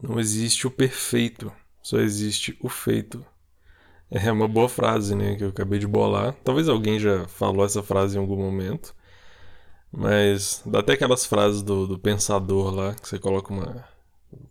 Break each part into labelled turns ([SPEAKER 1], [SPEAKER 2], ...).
[SPEAKER 1] Não existe o perfeito, só existe o feito. É uma boa frase, né? Que eu acabei de bolar. Talvez alguém já falou essa frase em algum momento. Mas dá até aquelas frases do, do pensador lá, que você coloca uma.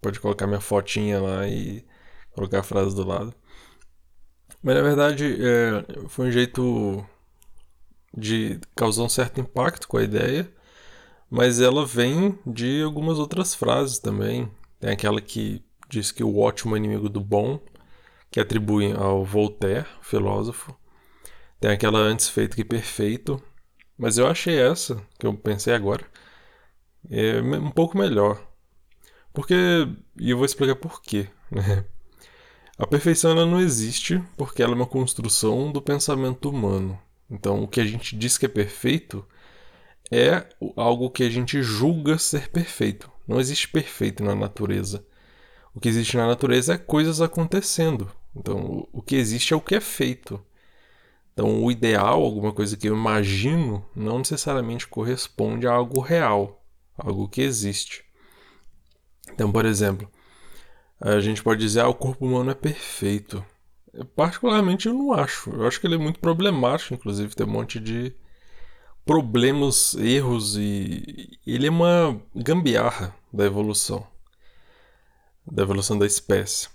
[SPEAKER 1] Pode colocar minha fotinha lá e colocar a frase do lado. Mas na verdade é, foi um jeito de causar um certo impacto com a ideia, mas ela vem de algumas outras frases também. Tem aquela que diz que o ótimo é inimigo do bom, que atribuem ao Voltaire, filósofo. Tem aquela antes feito que perfeito, mas eu achei essa, que eu pensei agora, é um pouco melhor. Porque, e eu vou explicar por quê, né? A perfeição ela não existe porque ela é uma construção do pensamento humano. Então, o que a gente diz que é perfeito é algo que a gente julga ser perfeito. Não existe perfeito na natureza. O que existe na natureza é coisas acontecendo. Então, o que existe é o que é feito. Então, o ideal, alguma coisa que eu imagino, não necessariamente corresponde a algo real, algo que existe. Então, por exemplo, a gente pode dizer, ah, o corpo humano é perfeito. Eu, particularmente, eu não acho. Eu acho que ele é muito problemático, inclusive, tem um monte de problemas, erros e ele é uma gambiarra da evolução, da evolução da espécie.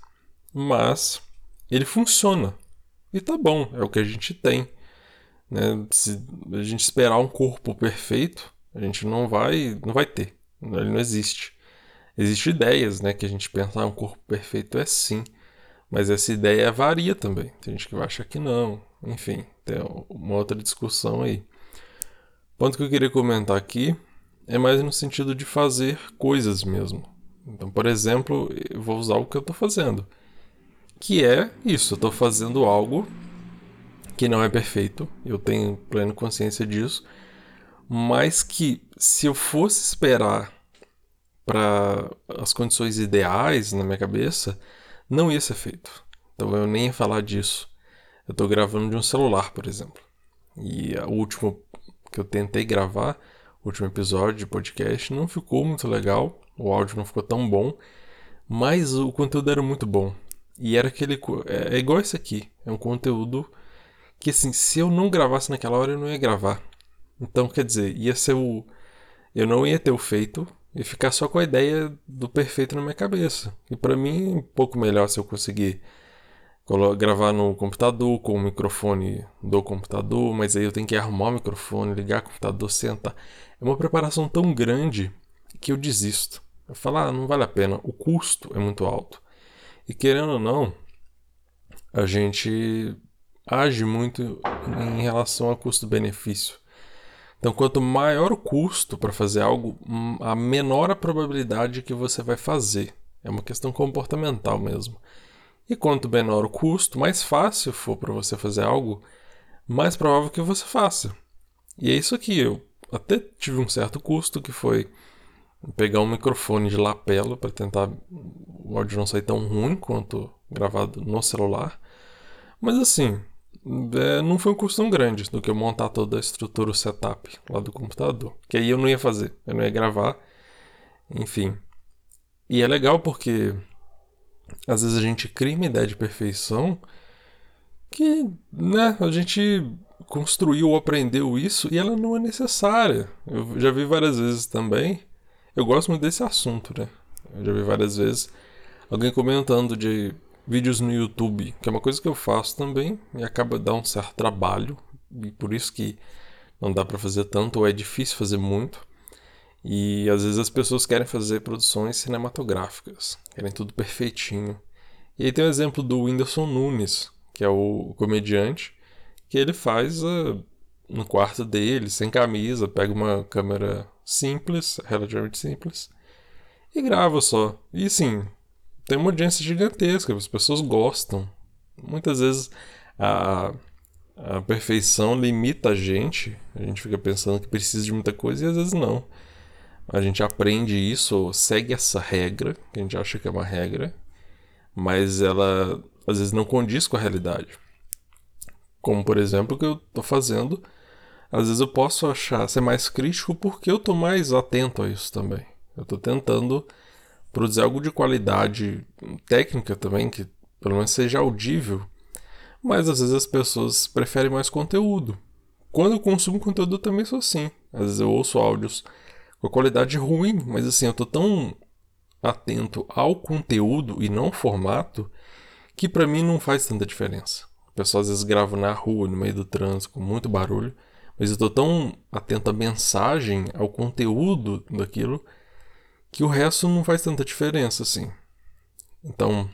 [SPEAKER 1] Mas ele funciona. E tá bom, é o que a gente tem. Né? Se a gente esperar um corpo perfeito, a gente não vai, não vai ter. Ele não existe. Existem ideias, né, que a gente pensa, ah, um corpo perfeito é sim. Mas essa ideia varia também. Tem gente que vai achar que não. Enfim, tem uma outra discussão aí. Ponto que eu queria comentar aqui é mais no sentido de fazer coisas mesmo. Então, por exemplo, eu vou usar o que eu estou fazendo que é isso, eu estou fazendo algo que não é perfeito, eu tenho plena consciência disso, mas que se eu fosse esperar para as condições ideais na minha cabeça, não ia ser feito. Então eu nem ia falar disso. Eu estou gravando de um celular, por exemplo. E o último que eu tentei gravar, o último episódio de podcast, não ficou muito legal, o áudio não ficou tão bom, mas o conteúdo era muito bom. E era aquele. É, é igual esse aqui. É um conteúdo que, assim, se eu não gravasse naquela hora, eu não ia gravar. Então, quer dizer, ia ser o. Eu não ia ter o feito e ficar só com a ideia do perfeito na minha cabeça. E para mim, um pouco melhor se eu conseguir gravar no computador com o microfone do computador, mas aí eu tenho que arrumar o microfone, ligar o computador, sentar. É uma preparação tão grande que eu desisto. Eu falo, ah, não vale a pena, o custo é muito alto. E querendo ou não, a gente age muito em relação a custo-benefício. Então, quanto maior o custo para fazer algo, a menor a probabilidade que você vai fazer. É uma questão comportamental mesmo. E quanto menor o custo, mais fácil for para você fazer algo, mais provável que você faça. E é isso aqui. Eu até tive um certo custo que foi pegar um microfone de lapela para tentar o áudio não sair tão ruim quanto gravado no celular. Mas assim, é, não foi um custo tão grande do que eu montar toda a estrutura, o setup lá do computador. Que aí eu não ia fazer, eu não ia gravar. Enfim. E é legal porque às vezes a gente cria uma ideia de perfeição que, né, a gente construiu ou aprendeu isso e ela não é necessária. Eu já vi várias vezes também eu gosto muito desse assunto, né? Eu já vi várias vezes alguém comentando de vídeos no YouTube, que é uma coisa que eu faço também e acaba dando um certo trabalho, e por isso que não dá para fazer tanto ou é difícil fazer muito. E às vezes as pessoas querem fazer produções cinematográficas, querem tudo perfeitinho. E aí tem o exemplo do Whindersson Nunes, que é o comediante, que ele faz uh, no quarto dele, sem camisa, pega uma câmera simples, relativamente simples, e grava só. E sim, tem uma audiência gigantesca, as pessoas gostam. Muitas vezes a, a perfeição limita a gente, a gente fica pensando que precisa de muita coisa e às vezes não. A gente aprende isso, segue essa regra, que a gente acha que é uma regra, mas ela às vezes não condiz com a realidade. Como por exemplo o que eu estou fazendo às vezes eu posso achar ser mais crítico porque eu estou mais atento a isso também. Eu estou tentando produzir algo de qualidade técnica também, que pelo menos seja audível, mas às vezes as pessoas preferem mais conteúdo. Quando eu consumo conteúdo eu também sou assim. Às vezes eu ouço áudios com qualidade ruim, mas assim, eu tô tão atento ao conteúdo e não ao formato que para mim não faz tanta diferença. O pessoal às vezes grava na rua, no meio do trânsito, com muito barulho, mas eu tô tão atento à mensagem, ao conteúdo daquilo, que o resto não faz tanta diferença assim. Então,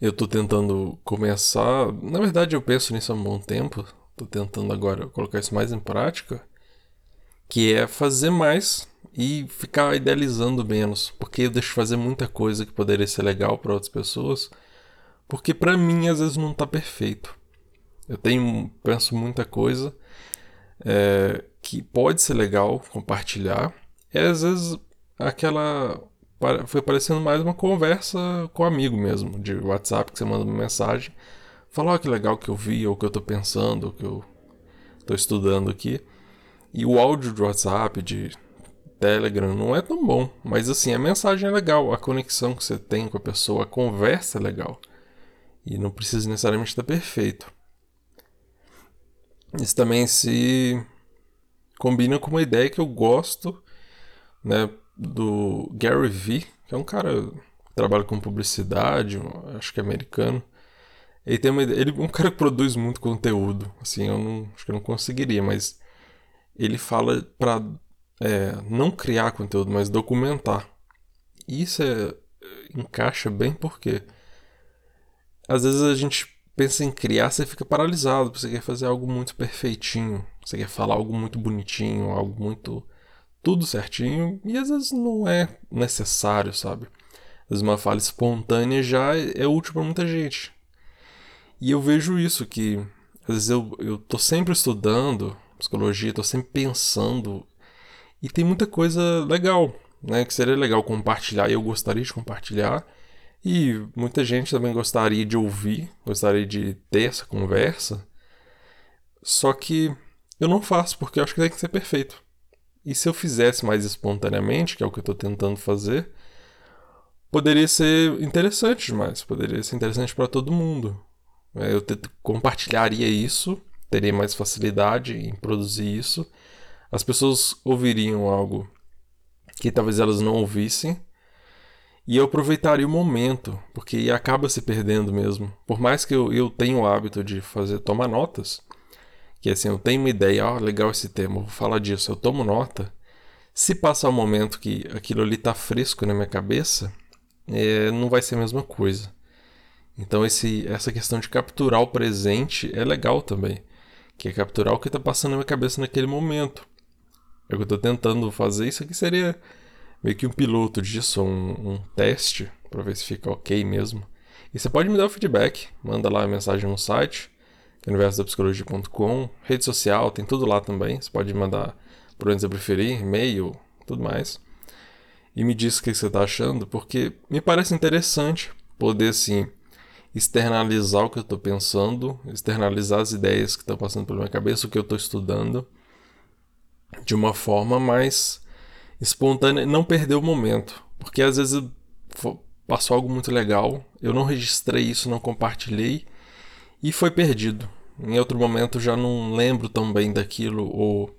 [SPEAKER 1] eu tô tentando começar. Na verdade, eu penso nisso há um bom tempo. Tô tentando agora colocar isso mais em prática. Que é fazer mais e ficar idealizando menos. Porque eu deixo fazer muita coisa que poderia ser legal para outras pessoas. Porque para mim, às vezes, não tá perfeito. Eu tenho. Penso muita coisa é, que pode ser legal compartilhar. E às vezes aquela. Foi parecendo mais uma conversa com um amigo mesmo, de WhatsApp, que você manda uma mensagem. Fala, oh, que legal que eu vi, ou que eu tô pensando, ou que eu tô estudando aqui. E o áudio de WhatsApp, de Telegram, não é tão bom. Mas assim, a mensagem é legal, a conexão que você tem com a pessoa, a conversa é legal. E não precisa necessariamente estar perfeito. Isso também se combina com uma ideia que eu gosto, né? do Gary Vee, que é um cara que trabalha com publicidade, acho que é americano. Ele tem uma ele é um cara que produz muito conteúdo, assim, eu não acho que eu não conseguiria, mas ele fala para é, não criar conteúdo, mas documentar. E isso é, encaixa bem porque às vezes a gente pensa em criar, você fica paralisado, você quer fazer algo muito perfeitinho, você quer falar algo muito bonitinho, algo muito tudo certinho e às vezes não é necessário, sabe? Às vezes uma fala espontânea já é útil para muita gente. E eu vejo isso que às vezes eu, eu tô sempre estudando psicologia, tô sempre pensando e tem muita coisa legal, né, que seria legal compartilhar e eu gostaria de compartilhar. E muita gente também gostaria de ouvir, gostaria de ter essa conversa. Só que eu não faço porque eu acho que tem que ser perfeito. E se eu fizesse mais espontaneamente, que é o que eu estou tentando fazer, poderia ser interessante demais, poderia ser interessante para todo mundo. É, eu compartilharia isso, teria mais facilidade em produzir isso. As pessoas ouviriam algo que talvez elas não ouvissem. E eu aproveitaria o momento, porque acaba se perdendo mesmo. Por mais que eu, eu tenha o hábito de fazer tomar notas, que assim, eu tenho uma ideia, ó, oh, legal esse tema, vou falar disso, eu tomo nota. Se passar um momento que aquilo ali tá fresco na minha cabeça, é, não vai ser a mesma coisa. Então esse, essa questão de capturar o presente é legal também. Que é capturar o que está passando na minha cabeça naquele momento. É o que eu estou tentando fazer. Isso aqui seria meio que um piloto disso, um, um teste, para ver se fica ok mesmo. E você pode me dar o feedback, manda lá a mensagem no site universodapsicologia.com, rede social, tem tudo lá também. Você pode mandar por onde você preferir, e-mail, tudo mais. E me diz o que você está achando, porque me parece interessante poder, assim, externalizar o que eu estou pensando, externalizar as ideias que estão passando pela minha cabeça, o que eu estou estudando, de uma forma mais espontânea, não perder o momento. Porque às vezes passou algo muito legal, eu não registrei isso, não compartilhei e foi perdido. Em outro momento já não lembro tão bem daquilo, ou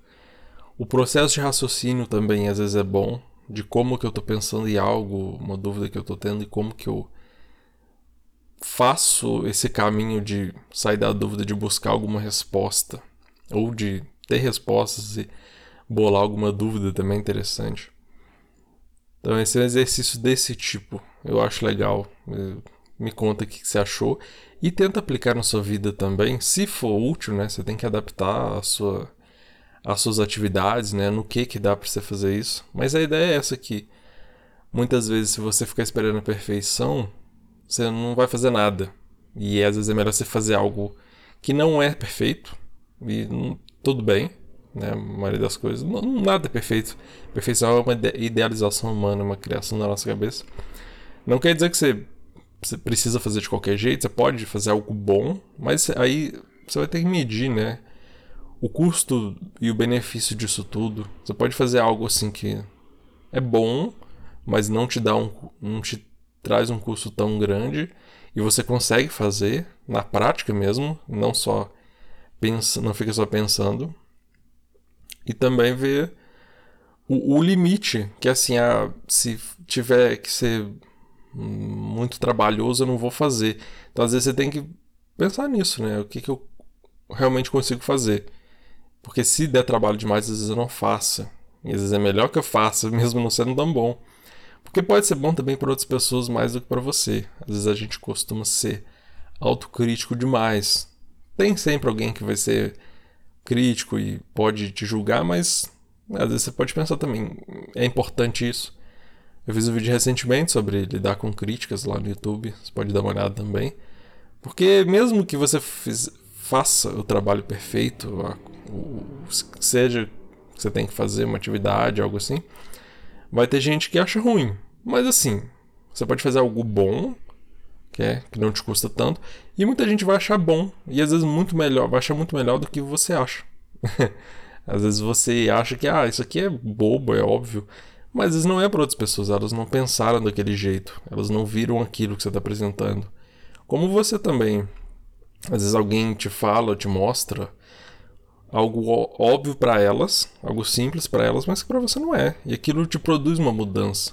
[SPEAKER 1] o processo de raciocínio também às vezes é bom, de como que eu estou pensando em algo, uma dúvida que eu estou tendo e como que eu faço esse caminho de sair da dúvida de buscar alguma resposta ou de ter respostas e bolar alguma dúvida também é interessante. Então esse é um exercício desse tipo, eu acho legal. Me conta o que você achou e tenta aplicar na sua vida também. Se for útil, né? Você tem que adaptar a sua, as suas atividades, né? No que que dá para você fazer isso. Mas a ideia é essa aqui. Muitas vezes, se você ficar esperando a perfeição, você não vai fazer nada. E às vezes é melhor você fazer algo que não é perfeito. E não, tudo bem, né? A maioria das coisas. Não, nada é perfeito. Perfeição é uma idealização humana, uma criação da nossa cabeça. Não quer dizer que você você precisa fazer de qualquer jeito, você pode fazer algo bom, mas aí você vai ter que medir, né? O custo e o benefício disso tudo. Você pode fazer algo assim que é bom, mas não te dá um, não te traz um custo tão grande e você consegue fazer na prática mesmo, não só pensa, não fica só pensando. E também ver o, o limite, que assim, ah, se tiver que ser muito trabalhoso, eu não vou fazer. Então às vezes você tem que pensar nisso, né? O que, que eu realmente consigo fazer. Porque se der trabalho demais, às vezes eu não faço. E às vezes é melhor que eu faça, mesmo não sendo tão bom. Porque pode ser bom também para outras pessoas mais do que para você. Às vezes a gente costuma ser autocrítico demais. Tem sempre alguém que vai ser crítico e pode te julgar, mas às vezes você pode pensar também, é importante isso. Eu fiz um vídeo recentemente sobre lidar com críticas lá no YouTube, você pode dar uma olhada também. Porque mesmo que você fiz, faça o trabalho perfeito, seja que você tem que fazer uma atividade, algo assim, vai ter gente que acha ruim. Mas assim, você pode fazer algo bom, que é que não te custa tanto, e muita gente vai achar bom, e às vezes muito melhor, vai achar muito melhor do que você acha. às vezes você acha que ah, isso aqui é bobo, é óbvio, mas às vezes não é para outras pessoas, elas não pensaram daquele jeito, elas não viram aquilo que você está apresentando. Como você também. Às vezes alguém te fala, te mostra algo óbvio para elas, algo simples para elas, mas que para você não é. E aquilo te produz uma mudança.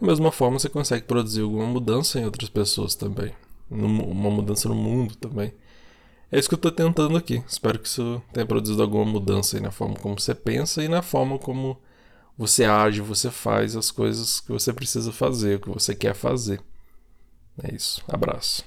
[SPEAKER 1] Da mesma forma, você consegue produzir alguma mudança em outras pessoas também. Uma mudança no mundo também. É isso que eu estou tentando aqui. Espero que isso tenha produzido alguma mudança na forma como você pensa e na forma como você age, você faz as coisas que você precisa fazer, o que você quer fazer. É isso. Abraço.